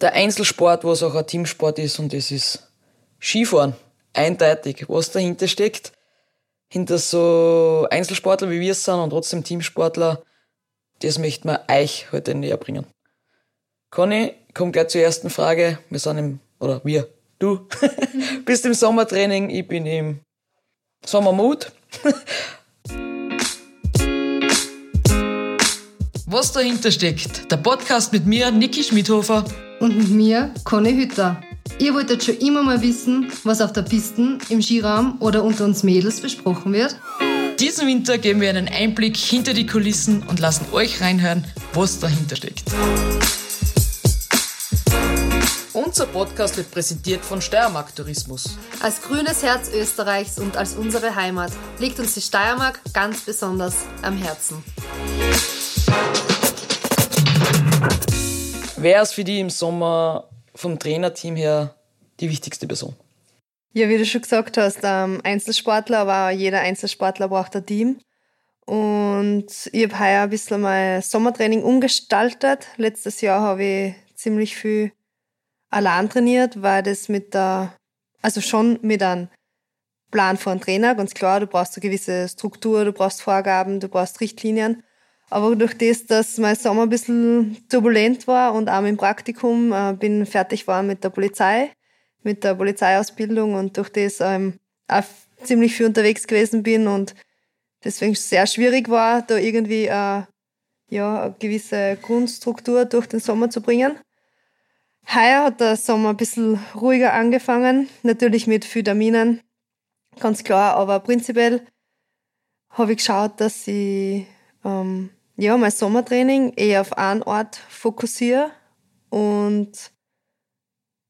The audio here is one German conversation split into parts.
der Einzelsport, was auch ein Teamsport ist, und das ist Skifahren. Eindeutig, was dahinter steckt. Hinter so Einzelsportler wie wir es sind und trotzdem Teamsportler, das möchten wir euch heute näher bringen. Conny, komm gleich zur ersten Frage. Wir sind im, oder wir, du, bist im Sommertraining, ich bin im Sommermut. Was dahinter steckt, der Podcast mit mir, Niki Schmidhofer. Und mit mir, Conny Hütter. Ihr wolltet schon immer mal wissen, was auf der Piste, im Skiraum oder unter uns Mädels besprochen wird? Diesen Winter geben wir einen Einblick hinter die Kulissen und lassen euch reinhören, was dahinter steckt. Unser Podcast wird präsentiert von Steiermark Tourismus. Als grünes Herz Österreichs und als unsere Heimat liegt uns die Steiermark ganz besonders am Herzen. Wer ist für die im Sommer vom Trainerteam her die wichtigste Person? Ja, wie du schon gesagt hast, ähm, Einzelsportler, aber jeder Einzelsportler braucht ein Team. Und ich habe heuer ein bisschen mein Sommertraining umgestaltet. Letztes Jahr habe ich ziemlich viel allein trainiert, weil das mit der, also schon mit einem Plan von einem Trainer, ganz klar, du brauchst eine gewisse Struktur, du brauchst Vorgaben, du brauchst Richtlinien. Aber durch das, dass mein Sommer ein bisschen turbulent war und auch im Praktikum äh, bin fertig war mit der Polizei, mit der Polizeiausbildung und durch das ähm, auch ziemlich viel unterwegs gewesen bin und deswegen sehr schwierig war, da irgendwie äh, ja, eine gewisse Grundstruktur durch den Sommer zu bringen. Heuer hat der Sommer ein bisschen ruhiger angefangen, natürlich mit Vitaminen, ganz klar, aber prinzipiell habe ich geschaut, dass ich ähm, ja, mein Sommertraining eher auf einen Ort fokussiere und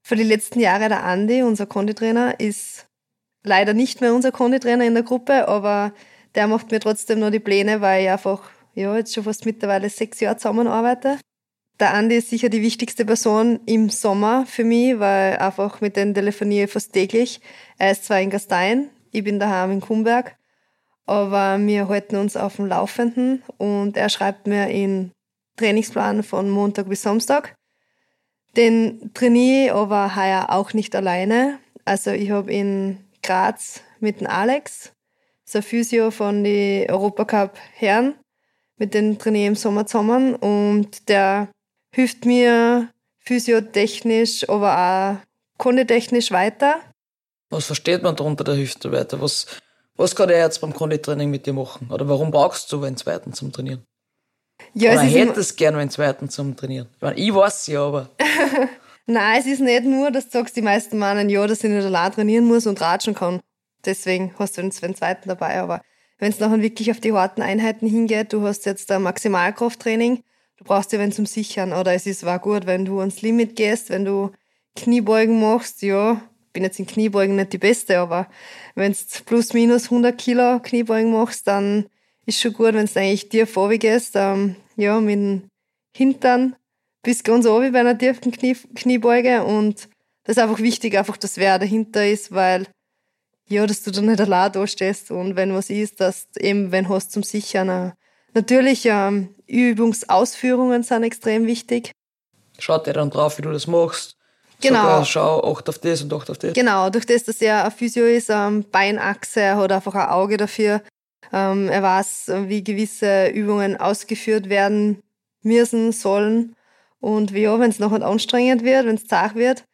für die letzten Jahre der Andi, unser Konditrainer, ist leider nicht mehr unser Konditrainer in der Gruppe, aber der macht mir trotzdem noch die Pläne, weil ich einfach ja, jetzt schon fast mittlerweile sechs Jahre zusammenarbeite. Der Andi ist sicher die wichtigste Person im Sommer für mich, weil einfach mit dem telefoniere ich fast täglich. Er ist zwar in Gastein, ich bin daheim in Kumberg aber wir halten uns auf dem Laufenden und er schreibt mir in Trainingsplan von Montag bis Samstag. Den trainiere ich aber heuer auch nicht alleine. Also ich habe in Graz mit dem Alex, ein Physio von den Europacup Herren, mit dem trainiere im Sommer zusammen und der hilft mir physiotechnisch, aber auch konditechnisch weiter. Was versteht man darunter, der hilft weiter? Was, was kann er jetzt beim Konditraining mit dir machen? Oder warum brauchst du einen zweiten zum Trainieren? Ja, Oder es hättest gerne einen zweiten zum Trainieren? Ich, meine, ich weiß ja, aber. Nein, es ist nicht nur, dass du sagst, die meisten meinen, ja, dass ich nicht allein trainieren muss und ratschen kann. Deswegen hast du einen zweiten dabei. Aber wenn es nachher wirklich auf die harten Einheiten hingeht, du hast jetzt ein Maximalkrafttraining, du brauchst dir wenn zum Sichern. Oder es ist war gut, wenn du ans Limit gehst, wenn du Kniebeugen machst, ja, bin jetzt in Kniebeugen nicht die Beste, aber wenn du plus minus 100 Kilo Kniebeugen machst, dann ist schon gut, wenn du eigentlich tief gehst, ähm, ja, mit dem Hintern bis ganz oben bei einer tiefen Knie, Kniebeuge und das ist einfach wichtig, einfach, dass wer dahinter ist, weil ja, dass du da nicht allein da stehst und wenn was ist, dass eben, wenn hast zum Sichern. Natürlich, ähm, Übungsausführungen sind extrem wichtig. Schaut dir dann drauf, wie du das machst. Genau. Sogar schau, acht auf das und acht auf das. Genau, durch das, dass er ein Physio ist, ähm, Beinachse, er hat einfach ein Auge dafür. Ähm, er weiß, wie gewisse Übungen ausgeführt werden müssen, sollen. Und wie ja, wenn es nachher anstrengend wird, wenn es zart wird,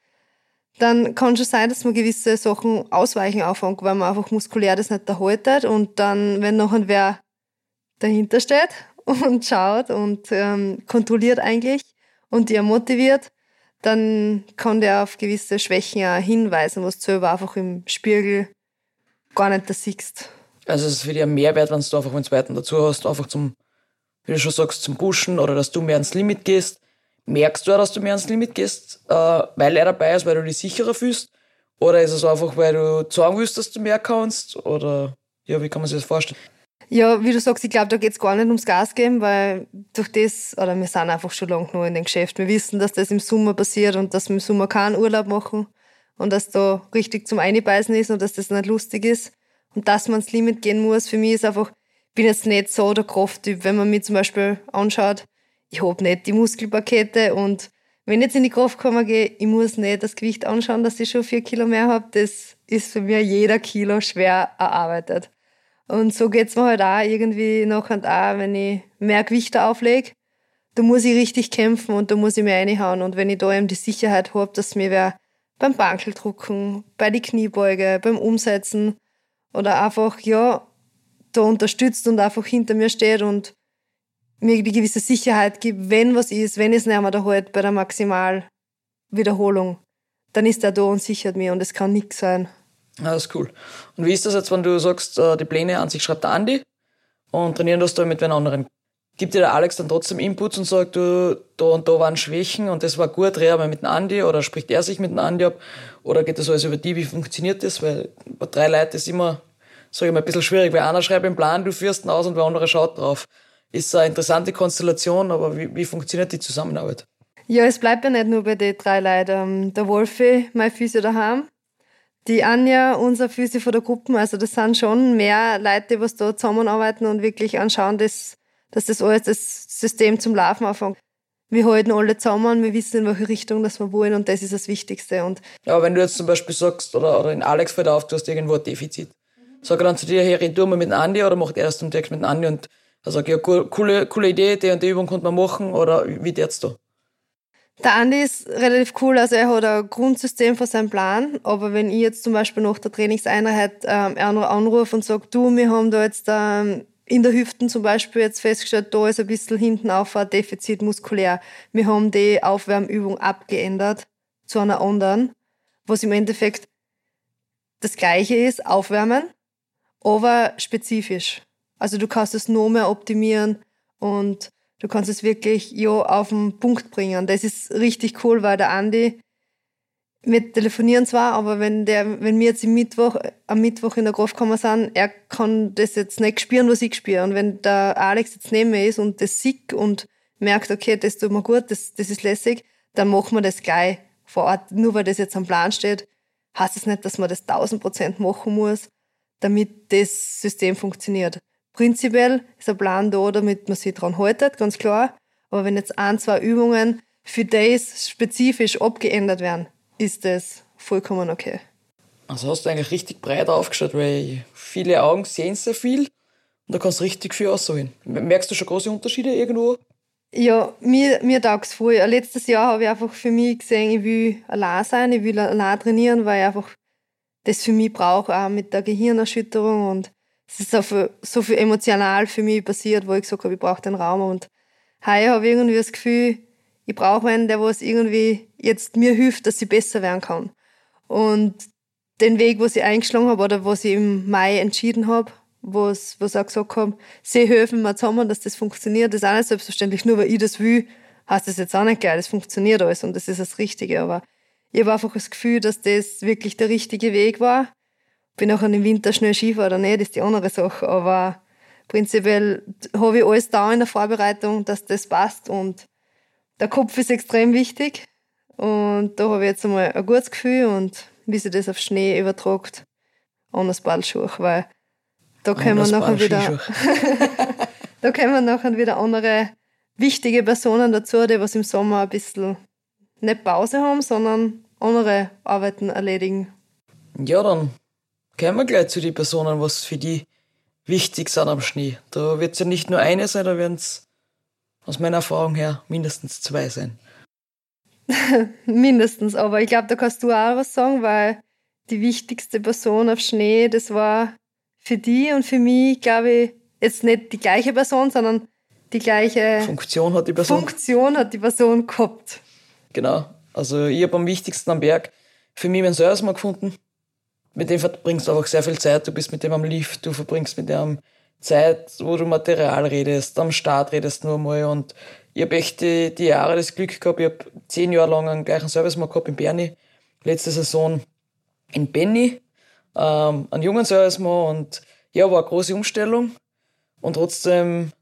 dann kann schon sein, dass man gewisse Sachen ausweichen anfängt, weil man einfach muskulär das nicht erhaltet. Und dann, wenn nachher wer dahinter steht und schaut und ähm, kontrolliert eigentlich und dir motiviert, dann kann der auf gewisse Schwächen auch hinweisen, was du selber einfach im Spiegel gar nicht da siehst. Also es ist für dich ein Mehrwert, wenn du einfach einen zweiten dazu hast, einfach zum, wie du schon sagst, zum Pushen oder dass du mehr ans Limit gehst. Merkst du auch, dass du mehr ans Limit gehst, äh, weil er dabei ist, weil du dich sicherer fühlst? Oder ist es einfach, weil du sagen willst, dass du mehr kannst? Oder ja, wie kann man sich das vorstellen? Ja, wie du sagst, ich glaube, da geht es gar nicht ums Gas geben, weil durch das, oder wir sind einfach schon lange genug in dem Geschäft. Wir wissen, dass das im Sommer passiert und dass wir im Sommer keinen Urlaub machen und dass da richtig zum Einbeißen ist und dass das nicht lustig ist und dass man ins Limit gehen muss. Für mich ist einfach, ich bin jetzt nicht so der Krafttyp. Wenn man mich zum Beispiel anschaut, ich habe nicht die Muskelpakete und wenn ich jetzt in die Kraftkammer gehe, ich muss nicht das Gewicht anschauen, dass ich schon vier Kilo mehr habe. Das ist für mich jeder Kilo schwer erarbeitet. Und so geht's mir halt auch irgendwie nachher auch, wenn ich mehr Gewichte auflege, da muss ich richtig kämpfen und da muss ich mir reinhauen. Und wenn ich da eben die Sicherheit habe, dass mir wer beim Bankeldrucken, bei die Kniebeuge, beim Umsetzen oder einfach, ja, da unterstützt und einfach hinter mir steht und mir die gewisse Sicherheit gibt, wenn was ist, wenn es nicht mehr da halt bei der Maximalwiederholung, dann ist er da und sichert mir und es kann nichts sein. Ja, das ist cool. Und wie ist das jetzt, wenn du sagst, äh, die Pläne an sich schreibt der Andi und trainieren das da mit den anderen? Gibt dir der Alex dann trotzdem Inputs und sagt, du, da und da waren Schwächen und das war gut, dreh mal mit dem Andi oder spricht er sich mit dem Andi ab? Oder geht das alles über die? Wie funktioniert das? Weil bei drei Leuten ist immer, sag ich mal, ein bisschen schwierig, weil einer schreibt einen Plan, du führst ihn aus und der andere schaut drauf. Ist eine interessante Konstellation, aber wie, wie funktioniert die Zusammenarbeit? Ja, es bleibt ja nicht nur bei den drei Leuten. Ähm, der Wolfi, mein Physio daheim, die Anja, unser Physio von der Gruppe, also das sind schon mehr Leute, die was da zusammenarbeiten und wirklich anschauen, dass, dass das alles das System zum Laufen anfängt. Wir halten alle zusammen, wir wissen, in welche Richtung das wir wollen und das ist das Wichtigste. Und ja, wenn du jetzt zum Beispiel sagst, oder, oder in Alex fällt auf, du hast irgendwo ein Defizit, sag dann zu dir, hey, red du mal mit Andi oder macht er erst direkt mit Andi und sagt, ja, coole, coole Idee, die und die Übung konnte man machen oder wie jetzt da? Der Andi ist relativ cool, also er hat ein Grundsystem für seinen Plan, aber wenn ich jetzt zum Beispiel nach der Trainingseinheit ähm, anrufe und sage, du, wir haben da jetzt ähm, in der Hüften zum Beispiel jetzt festgestellt, da ist ein bisschen hinten auf ein Defizit muskulär. Wir haben die Aufwärmübung abgeändert zu einer anderen, was im Endeffekt das gleiche ist, aufwärmen, aber spezifisch. Also du kannst es noch mehr optimieren und du kannst es wirklich ja, auf den Punkt bringen. Das ist richtig cool, weil der Andi, wir telefonieren zwar, aber wenn der, wenn wir jetzt im Mittwoch, am Mittwoch in der Kraftkammer sind, er kann das jetzt nicht spüren, was ich spüre. Und wenn der Alex jetzt neben mir ist und das sieht und merkt, okay, das tut mir gut, das, das ist lässig, dann machen wir das gleich vor Ort. Nur weil das jetzt am Plan steht, heißt es das nicht, dass man das 1000 Prozent machen muss, damit das System funktioniert. Prinzipiell ist ein Plan da, damit man sich dran haltet, ganz klar. Aber wenn jetzt ein, zwei Übungen für das spezifisch abgeändert werden, ist das vollkommen okay. Also hast du eigentlich richtig breit aufgeschaut, weil viele Augen sehen sehr viel und da kannst du richtig viel aussagen. Merkst du schon große Unterschiede irgendwo? Ja, mir, mir taugt es voll. Letztes Jahr habe ich einfach für mich gesehen, ich will allein sein, ich will allein trainieren, weil ich einfach das für mich brauche, auch mit der Gehirnerschütterung und es ist so viel, so viel emotional für mich passiert, wo ich gesagt habe, ich brauche den Raum. Und heuer habe ich irgendwie das Gefühl, ich brauche einen, der was irgendwie jetzt mir hilft, dass ich besser werden kann. Und den Weg, was ich eingeschlagen habe oder was ich im Mai entschieden habe, was, was auch gesagt haben, sie helfen mir zusammen, dass das funktioniert, das ist auch nicht selbstverständlich. Nur weil ich das will, heißt das jetzt auch nicht geil. Das funktioniert alles und das ist das Richtige. Aber ich habe einfach das Gefühl, dass das wirklich der richtige Weg war bin auch im Winter schnell Skifahren oder nicht, ist die andere Sache. Aber prinzipiell habe ich alles da in der Vorbereitung, dass das passt. Und der Kopf ist extrem wichtig. Und da habe ich jetzt einmal ein gutes Gefühl und wie sich das auf Schnee übertragt, anders Ballschuhe, weil da können wir nachher wieder, da kommen nachher wieder andere wichtige Personen dazu, die was im Sommer ein bisschen nicht Pause haben, sondern andere Arbeiten erledigen. Ja, dann Kommen wir gleich zu den Personen, was für die wichtig sind am Schnee. Da wird es ja nicht nur eine sein, da werden es aus meiner Erfahrung her mindestens zwei sein. mindestens, aber ich glaube, da kannst du auch was sagen, weil die wichtigste Person auf Schnee, das war für die und für mich, glaube ich, jetzt nicht die gleiche Person, sondern die gleiche Funktion hat die Person. Funktion hat die Person gehabt. Genau. Also ich habe am wichtigsten am Berg für mich meinen Service mal gefunden mit dem verbringst du einfach sehr viel Zeit. Du bist mit dem am Lift, du verbringst mit dem Zeit, wo du Material redest, am Start redest nur mal. Und ich habe echt die, die Jahre das Glück gehabt. Ich habe zehn Jahre lang einen gleichen Service mal gehabt in Berni. Letzte Saison in Benny, ähm, einen jungen Service mal. Und ja, war eine große Umstellung. Und trotzdem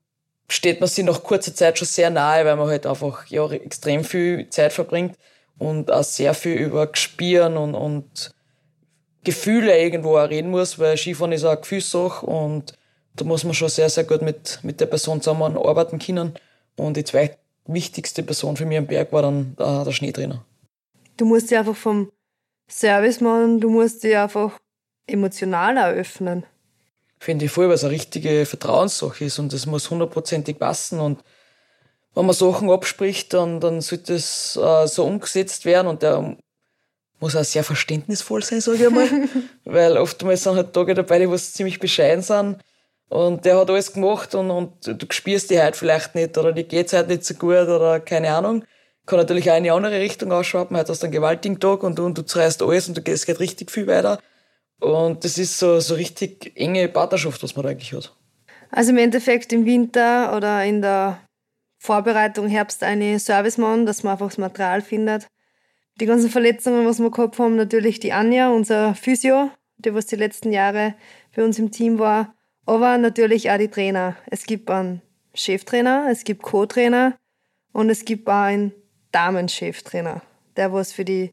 steht man sich nach kurzer Zeit schon sehr nahe, weil man halt einfach ja, extrem viel Zeit verbringt und auch sehr viel über Gespieren und, und Gefühle irgendwo auch reden muss, weil Skifahren ist auch eine Gefühlssache und da muss man schon sehr, sehr gut mit, mit der Person zusammenarbeiten können. Und jetzt wichtigste Person für mich am Berg war dann der, der Schneetrainer. Du musst dich einfach vom Service machen, du musst dich einfach emotional eröffnen. Finde ich voll, weil es eine richtige Vertrauenssache ist und es muss hundertprozentig passen und wenn man Sachen abspricht, dann, dann sollte es äh, so umgesetzt werden und der muss auch sehr verständnisvoll sein, sage ich einmal. weil oftmals sind halt Tage dabei, die was ziemlich bescheiden sind und der hat alles gemacht und, und du spürst die halt vielleicht nicht oder die geht's halt nicht so gut oder keine Ahnung. Kann natürlich auch in eine andere Richtung ausschwappen. Heute hast du einen gewaltigen Tag und, und du zerreißt alles und du gehst geht richtig viel weiter. Und das ist so, so richtig enge Partnerschaft, was man da eigentlich hat. Also im Endeffekt im Winter oder in der Vorbereitung Herbst eine Service machen, dass man einfach das Material findet. Die ganzen Verletzungen, was wir gehabt haben, natürlich die Anja, unser Physio, die was die letzten Jahre für uns im Team war aber natürlich auch die Trainer. Es gibt einen Cheftrainer, es gibt Co-Trainer und es gibt auch einen Damencheftrainer, der was für die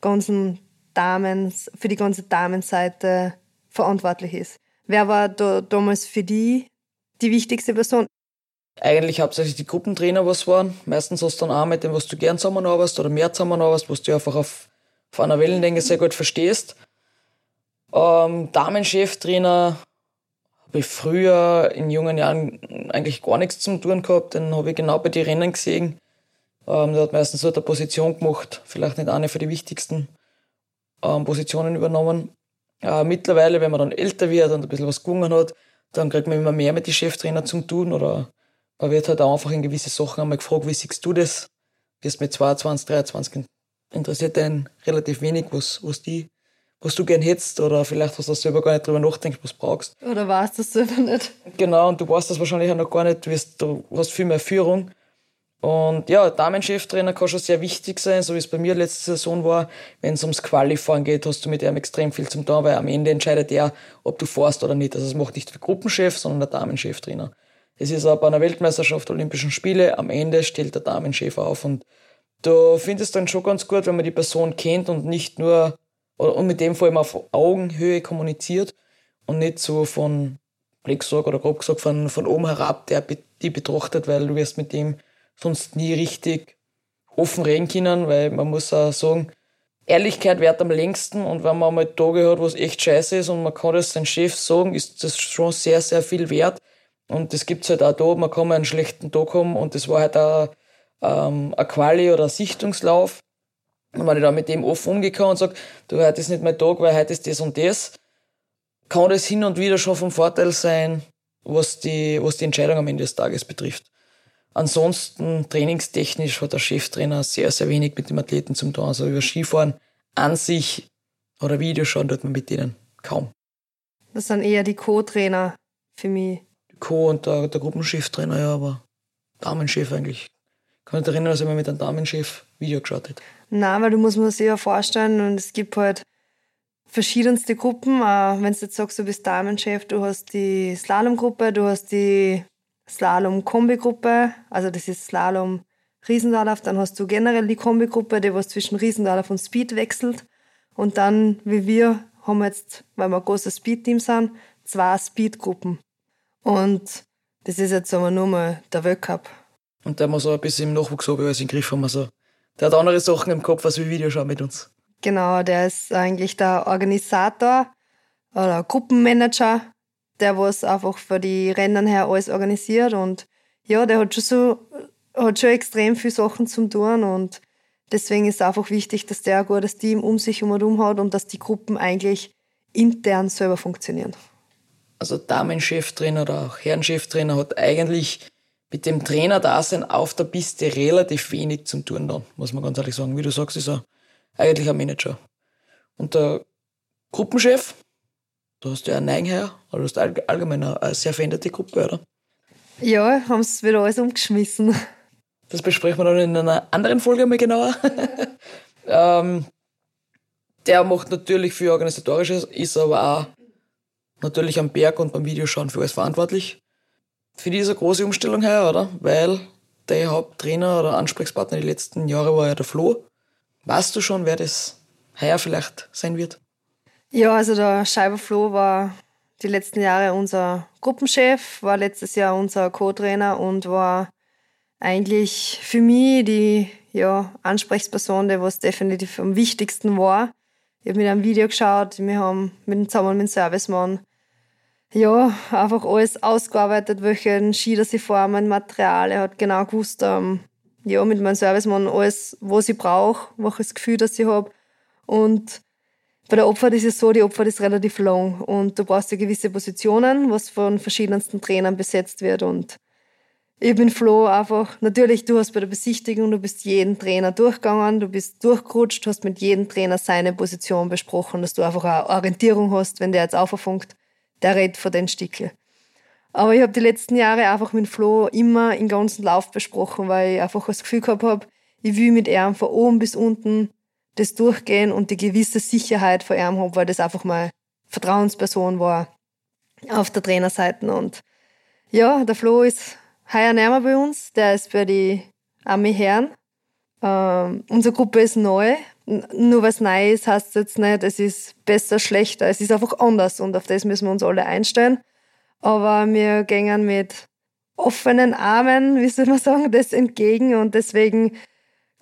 ganzen Damen, für die ganze Damenseite verantwortlich ist. Wer war da damals für die die wichtigste Person? Eigentlich hauptsächlich die Gruppentrainer, was waren. Meistens hast du dann auch mit dem, was du gern zusammenarbeitest oder mehr zusammenarbeitest, was du einfach auf, auf einer Wellenlänge sehr gut verstehst. Ähm, Damencheftrainer habe ich früher in jungen Jahren eigentlich gar nichts zum tun gehabt. Den habe ich genau bei den Rennen gesehen. Ähm, der hat meistens so eine Position gemacht, vielleicht nicht eine für die wichtigsten ähm, Positionen übernommen. Äh, mittlerweile, wenn man dann älter wird und ein bisschen was gewonnen hat, dann kriegt man immer mehr mit den Cheftrainer zum tun oder man wird halt auch einfach in gewisse Sachen einmal gefragt, wie siehst du das? Wirst mit 22, 23 interessiert einen relativ wenig, was, was die was du gern hättest oder vielleicht hast du selber gar nicht drüber nachdenkt, was du brauchst. Oder weißt du selber nicht. Genau, und du weißt das wahrscheinlich auch noch gar nicht, du hast viel mehr Führung. Und ja, Damencheftrainer kann schon sehr wichtig sein, so wie es bei mir letzte Saison war. Wenn es ums Qualifahren geht, hast du mit ihm extrem viel zum tun, weil am Ende entscheidet er, ob du fährst oder nicht. Also es macht nicht der Gruppenchef, sondern der Damencheftrainer. Es ist aber einer Weltmeisterschaft, Olympischen Spiele, am Ende stellt der Damenchef auf. Und da findest du dann schon ganz gut, wenn man die Person kennt und nicht nur und mit dem vor allem auf Augenhöhe kommuniziert und nicht so von, blöd gesagt oder grob gesagt, von, von oben herab, der die betrachtet, weil du wirst mit dem sonst nie richtig offen reden können, weil man muss auch sagen, Ehrlichkeit wert am längsten und wenn man mal Tage hat, wo es echt scheiße ist und man kann das seinem Chef sagen, ist das schon sehr, sehr viel wert. Und das gibt's halt auch da, man kann mal einen schlechten Tag haben und das war halt auch ähm, ein Quali- oder ein Sichtungslauf. Und wenn ich da mit dem offen umgehe und sage, du, heute ist nicht mein Tag, weil heute ist das und das, kann das hin und wieder schon vom Vorteil sein, was die, was die Entscheidung am Ende des Tages betrifft. Ansonsten, trainingstechnisch hat der Cheftrainer sehr, sehr wenig mit dem Athleten zum tun. Also über Skifahren an sich oder Videoschauen tut man mit denen kaum. Das sind eher die Co-Trainer für mich. Co- und der, der Gruppencheftrainer, ja, aber Damenchef eigentlich. Ich kann mich erinnern, dass ich mal mit einem Damenchef Video geschaut habe. Nein, weil du musst mir das ja vorstellen und es gibt halt verschiedenste Gruppen. Wenn du jetzt sagst, du bist Damenchef, du hast die Slalomgruppe, du hast die Slalom-Kombi-Gruppe, also das ist Slalom Riesendorlauf, dann hast du generell die Kombi-Gruppe, die was zwischen Riesendorlauf und Speed wechselt. Und dann, wie wir, haben wir jetzt, weil wir ein großes Speed-Team sind, zwei Speed-Gruppen. Und das ist jetzt aber nur mal der Weltcup. Und der muss auch ein bisschen im Nachwuchs habe, alles in den Griff haben. Also der hat andere Sachen im Kopf als wir Videoschauen mit uns. Genau, der ist eigentlich der Organisator oder Gruppenmanager, der was einfach für die Rennen her alles organisiert und ja, der hat schon so, hat schon extrem viele Sachen zum tun und deswegen ist es einfach wichtig, dass der ein gutes Team um sich herum hat und dass die Gruppen eigentlich intern selber funktionieren. Also Damencheftrainer oder auch Herrencheftrainer hat eigentlich mit dem Trainer-Dasein auf der Piste relativ wenig zum tun dann, muss man ganz ehrlich sagen. Wie du sagst, ist er eigentlich ein Manager. Und der Gruppenchef, du hast ja einen Neigenherr, aber du hast allgemein eine sehr veränderte Gruppe, oder? Ja, haben es wieder alles umgeschmissen. Das besprechen wir dann in einer anderen Folge mal genauer. ähm, der macht natürlich für Organisatorisches, ist aber auch natürlich am Berg und beim Videoschauen für alles verantwortlich für diese große Umstellung her, oder? Weil der Haupttrainer oder Ansprechpartner die letzten Jahre war ja der Flo. Weißt du schon, wer das heuer vielleicht sein wird? Ja, also der Scheiber Flo war die letzten Jahre unser Gruppenchef, war letztes Jahr unser Co-Trainer und war eigentlich für mich die ja, Ansprechperson, die was definitiv am wichtigsten war. Ich habe mit einem Video geschaut, wir haben mit, zusammen mit dem Servicemann ja, einfach alles ausgearbeitet, welchen Ski das ich formen, Material. Er hat genau gewusst, ähm, ja, mit meinem Servicemann alles, was ich brauche, welches Gefühl das ich habe. Und bei der Opfer ist es so, die Opfer ist relativ lang und du brauchst ja gewisse Positionen, was von verschiedensten Trainern besetzt wird und ich bin Flo einfach, natürlich, du hast bei der Besichtigung, du bist jeden Trainer durchgegangen, du bist durchgerutscht, hast mit jedem Trainer seine Position besprochen, dass du einfach eine Orientierung hast, wenn der jetzt auffunkt, der redet von den Stickel. Aber ich habe die letzten Jahre einfach mit Flo immer im ganzen Lauf besprochen, weil ich einfach das Gefühl gehabt habe, ich will mit ihm von oben bis unten das durchgehen und die gewisse Sicherheit von ihm habe, weil das einfach mal Vertrauensperson war auf der Trainerseite. Und ja, der Flo ist heuer näher bei uns. Der ist bei den Army Herren. Ähm, unsere Gruppe ist neu. Nur weil es neu ist, heißt es jetzt nicht, es ist besser, schlechter. Es ist einfach anders und auf das müssen wir uns alle einstellen. Aber wir gehen mit offenen Armen, wie soll man sagen, das entgegen und deswegen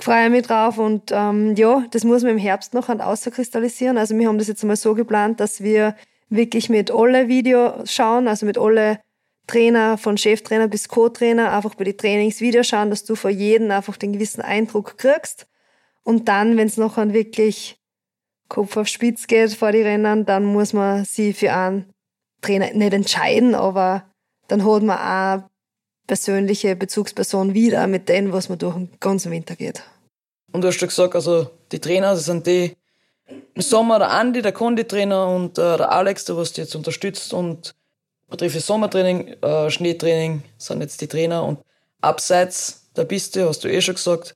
freue ich mich drauf und ähm, ja, das muss man im Herbst noch außerkristallisieren. Also wir haben das jetzt einmal so geplant, dass wir wirklich mit alle Videos schauen, also mit alle Trainer, von Cheftrainer bis Co-Trainer, einfach bei den Trainings Video schauen, dass du vor jedem einfach den gewissen Eindruck kriegst. Und dann, wenn es noch an wirklich Kopf auf Spitz geht vor die Rennen, dann muss man sie für einen Trainer nicht entscheiden, aber dann holt man auch persönliche Bezugsperson wieder mit denen, was man durch den ganzen Winter geht. Und du hast ja gesagt, also die Trainer, das sind die im Sommer der Andi, der Konditrainer und äh, der Alex, der was die jetzt unterstützt und betrifft Sommertraining, äh, Schneetraining sind jetzt die Trainer und abseits der Piste, hast du eh schon gesagt,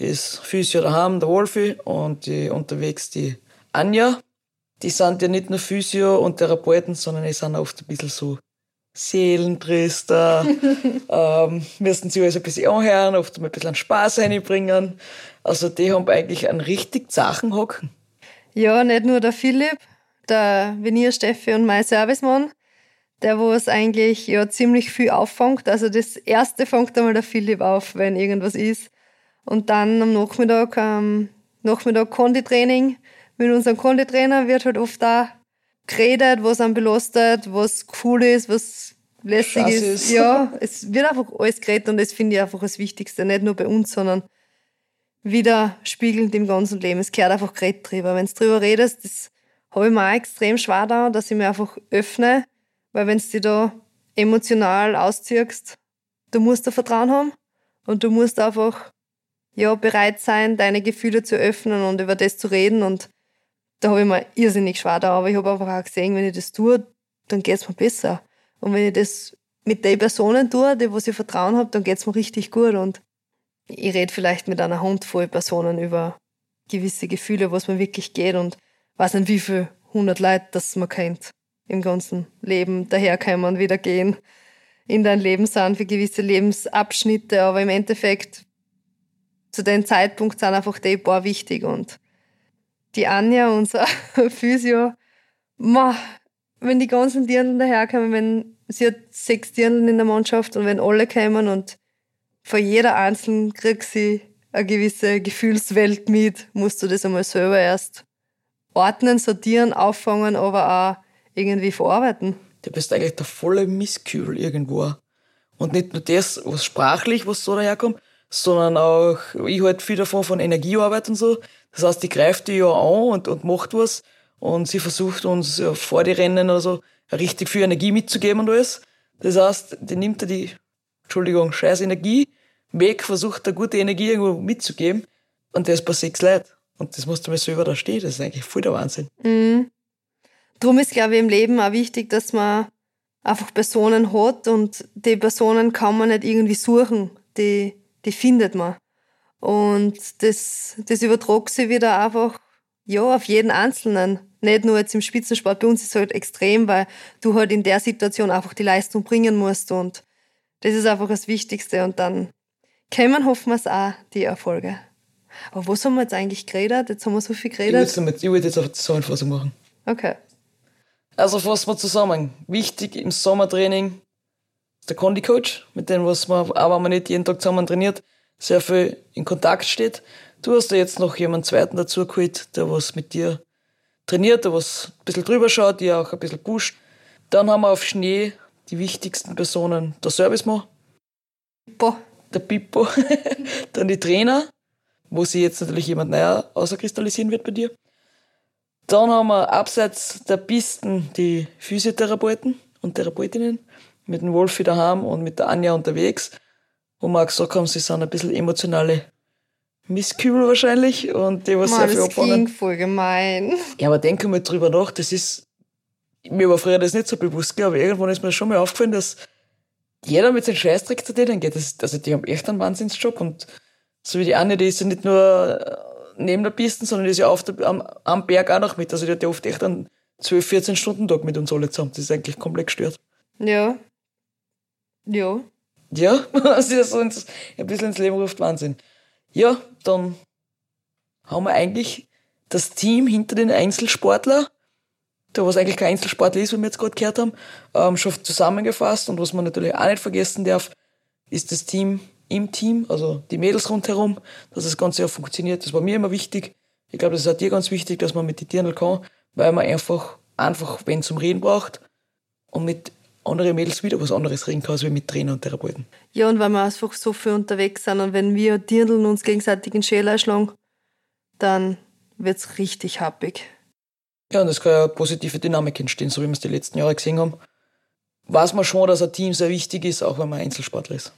ist Physio daheim, der Wolfi und die unterwegs die Anja. Die sind ja nicht nur Physio und Therapeuten, sondern die sind oft ein bisschen so Seelentröster, ähm, müssen sie alles ein bisschen anhören, oft mal ein bisschen Spaß reinbringen. Also die haben eigentlich einen richtig Sachen hocken. Ja, nicht nur der Philipp, der Venier Steffi und mein Servicemann, der wo es eigentlich ja ziemlich viel auffängt. Also das erste fängt einmal der Philipp auf, wenn irgendwas ist. Und dann am Nachmittag, ähm, Nachmittag Konditraining. Mit unserem Konditrainer wird halt oft da geredet, was einem belastet, was cool ist, was lässig ist. ist. Ja, es wird einfach alles geredet und das finde ich einfach das Wichtigste. Nicht nur bei uns, sondern widerspiegelnd im ganzen Leben. Es gehört einfach geredet drüber. Wenn du drüber redest, das habe ich mir auch extrem schwer da, dass ich mir einfach öffne weil wenn du dich da emotional ausziehst, du musst da Vertrauen haben und du musst einfach ja, bereit sein, deine Gefühle zu öffnen und über das zu reden. Und da habe ich mir irrsinnig schwer da. Aber ich habe einfach auch gesehen, wenn ich das tue, dann geht es mir besser. Und wenn ich das mit den Personen tue, die was ich Vertrauen habe, dann geht es mir richtig gut. Und ich rede vielleicht mit einer Handvoll Personen über gewisse Gefühle, was mir wirklich geht und weiß nicht, wie viel hundert Leute das man kennt im ganzen Leben daherkommen, wieder gehen in dein Leben sind für gewisse Lebensabschnitte, aber im Endeffekt zu dem Zeitpunkt sind einfach die paar wichtig und die Anja, unser Physio, ma, wenn die ganzen Dirndl daherkommen, wenn sie hat sechs Dirndl in der Mannschaft und wenn alle kommen und vor jeder einzelnen kriegt sie eine gewisse Gefühlswelt mit, musst du das einmal selber erst ordnen, sortieren, auffangen, aber auch irgendwie verarbeiten. Du bist eigentlich der volle Misskühl irgendwo. Und nicht nur das, was sprachlich, was so daherkommt, sondern auch, ich halt viel davon von Energiearbeit und so. Das heißt, die greift die ja an und, und macht was. Und sie versucht uns ja, vor die Rennen oder so richtig viel Energie mitzugeben und alles. Das heißt, die nimmt er die, Entschuldigung, scheiß Energie weg, versucht da gute Energie irgendwo mitzugeben. Und das bei sechs Leuten. Und das musst du mir selber da stehen. Das ist eigentlich voll der Wahnsinn. Mhm. Drum ist, glaube ich, im Leben auch wichtig, dass man einfach Personen hat und die Personen kann man nicht irgendwie suchen. Die, die findet man. Und das, das übertrug sich wieder einfach, ja, auf jeden Einzelnen. Nicht nur jetzt im Spitzensport. Bei uns ist es halt extrem, weil du halt in der Situation einfach die Leistung bringen musst und das ist einfach das Wichtigste. Und dann kämen, hoffen wir es auch, die Erfolge. Aber was haben wir jetzt eigentlich geredet? Jetzt haben wir so viel geredet. Ich würde jetzt, auf die Zusammenfassung machen. Okay. Also fassen wir zusammen. Wichtig im Sommertraining, der Condi-Coach, mit dem, was man, auch wenn man nicht jeden Tag zusammen trainiert, sehr viel in Kontakt steht. Du hast da jetzt noch jemanden zweiten dazu geholt, der was mit dir trainiert, der was ein bisschen drüber schaut, die auch ein bisschen pusht. Dann haben wir auf Schnee die wichtigsten Personen, der Servicemann, Boah. der Pippo, dann die Trainer, wo sich jetzt natürlich jemand neuer außerkristallisieren wird bei dir. Dann haben wir abseits der Pisten die Physiotherapeuten und Therapeutinnen mit dem Wolfi daheim und mit der Anja unterwegs, wo wir auch gesagt haben, sie sind ein bisschen emotionale Misskübel wahrscheinlich und die was sehr viel das abfangen. klingt voll gemein. Ja, aber denke mal drüber nach, das ist, mir war früher das nicht so bewusst, aber irgendwann ist mir schon mal aufgefallen, dass jeder mit seinem Scheißdreck zu denen geht. Das, also die haben echt einen Wahnsinnsjob und so wie die Anne, die ist ja nicht nur äh, neben der Piste, sondern die ist ja auf der, am, am Berg auch noch mit. Also die hat ja oft echt einen 12, 14 Stunden Tag mit uns alle zusammen. Das ist eigentlich komplett gestört. Ja. Ja. Ja, also das so ein bisschen ins Leben ruft Wahnsinn. Ja, dann haben wir eigentlich das Team hinter den Einzelsportler, der was eigentlich kein Einzelsportler ist, wie wir jetzt gerade gehört haben, ähm, schon zusammengefasst. Und was man natürlich auch nicht vergessen darf, ist das Team im Team, also die Mädels rundherum, dass das Ganze auch funktioniert. Das war mir immer wichtig. Ich glaube, das ist auch dir ganz wichtig, dass man mit den Dirndl kann, weil man einfach, einfach, wenn zum Reden braucht und mit anderen Mädels wieder was anderes reden kann, als wie mit Trainer und Therapeuten. Ja, und weil wir einfach so viel unterwegs sind und wenn wir Dirndln uns gegenseitig in Schäler schlagen, dann wird's richtig happig. Ja, und es kann ja eine positive Dynamik entstehen, so wie wir es die letzten Jahre gesehen haben. Weiß man schon, dass ein Team sehr wichtig ist, auch wenn man Einzelsportler ist.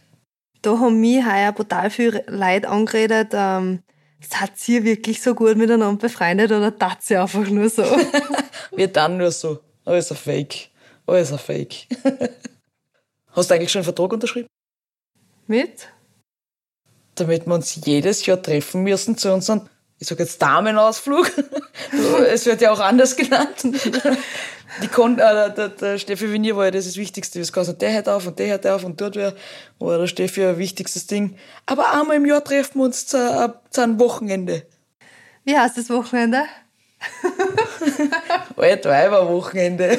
Da haben mich heuer brutal viele Leute angeredet, ähm, seid ihr wirklich so gut miteinander befreundet oder tat ihr einfach nur so? Wir dann nur so. Alles ein Fake. Alles ein Fake. Hast du eigentlich schon einen Vertrag unterschrieben? Mit? Damit wir uns jedes Jahr treffen müssen zu unserem, ich sag jetzt Damenausflug. es wird ja auch anders genannt. Die Kon äh, der, der Steffi Vinier war ja das, das Wichtigste. Das kann der hört auf und der hört auf und dort wäre, war der Steffi ein wichtigstes Ding. Aber einmal im Jahr treffen wir uns zu, äh, zu einem Wochenende. Wie heißt das Wochenende? Altweiber-Wochenende.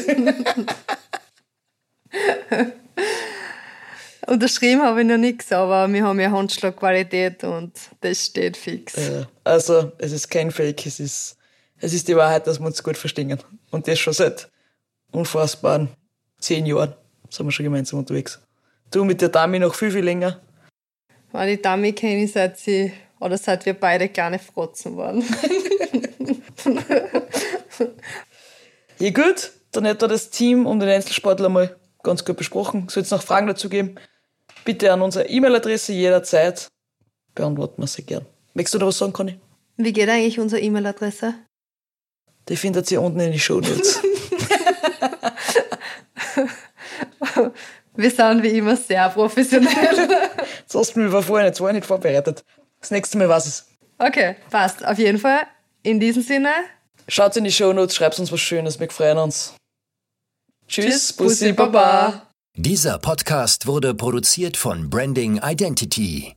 Unterschrieben habe ich noch nichts, aber wir haben ja Handschlagqualität und das steht fix. Äh, also, es ist kein Fake, es ist, es ist die Wahrheit, dass wir uns gut verstehen. Und das schon seit unfassbaren zehn Jahren sind wir schon gemeinsam unterwegs. Du mit der Dami noch viel, viel länger. Weil die Dame kenne ich seit sie, oder seit wir beide kleine Frotzen waren. Ja gut, dann hätten wir das Team und den Einzelsportler mal ganz gut besprochen. Soll es noch Fragen dazu geben? Bitte an unsere E-Mail-Adresse jederzeit. Beantworten wir sie gern. Möchtest du da was sagen, Conny? Wie geht eigentlich unsere E-Mail-Adresse? Die findet ihr unten in die Show Notes. Wir sind wie immer sehr professionell. Das hast du mir vorher nicht, vorher nicht vorbereitet. Das nächste Mal was es. Okay, passt. Auf jeden Fall. In diesem Sinne, Schaut in die Show Notes, schreibt uns was Schönes, wir freuen uns. Tschüss, Bussi. Baba. Dieser Podcast wurde produziert von Branding Identity.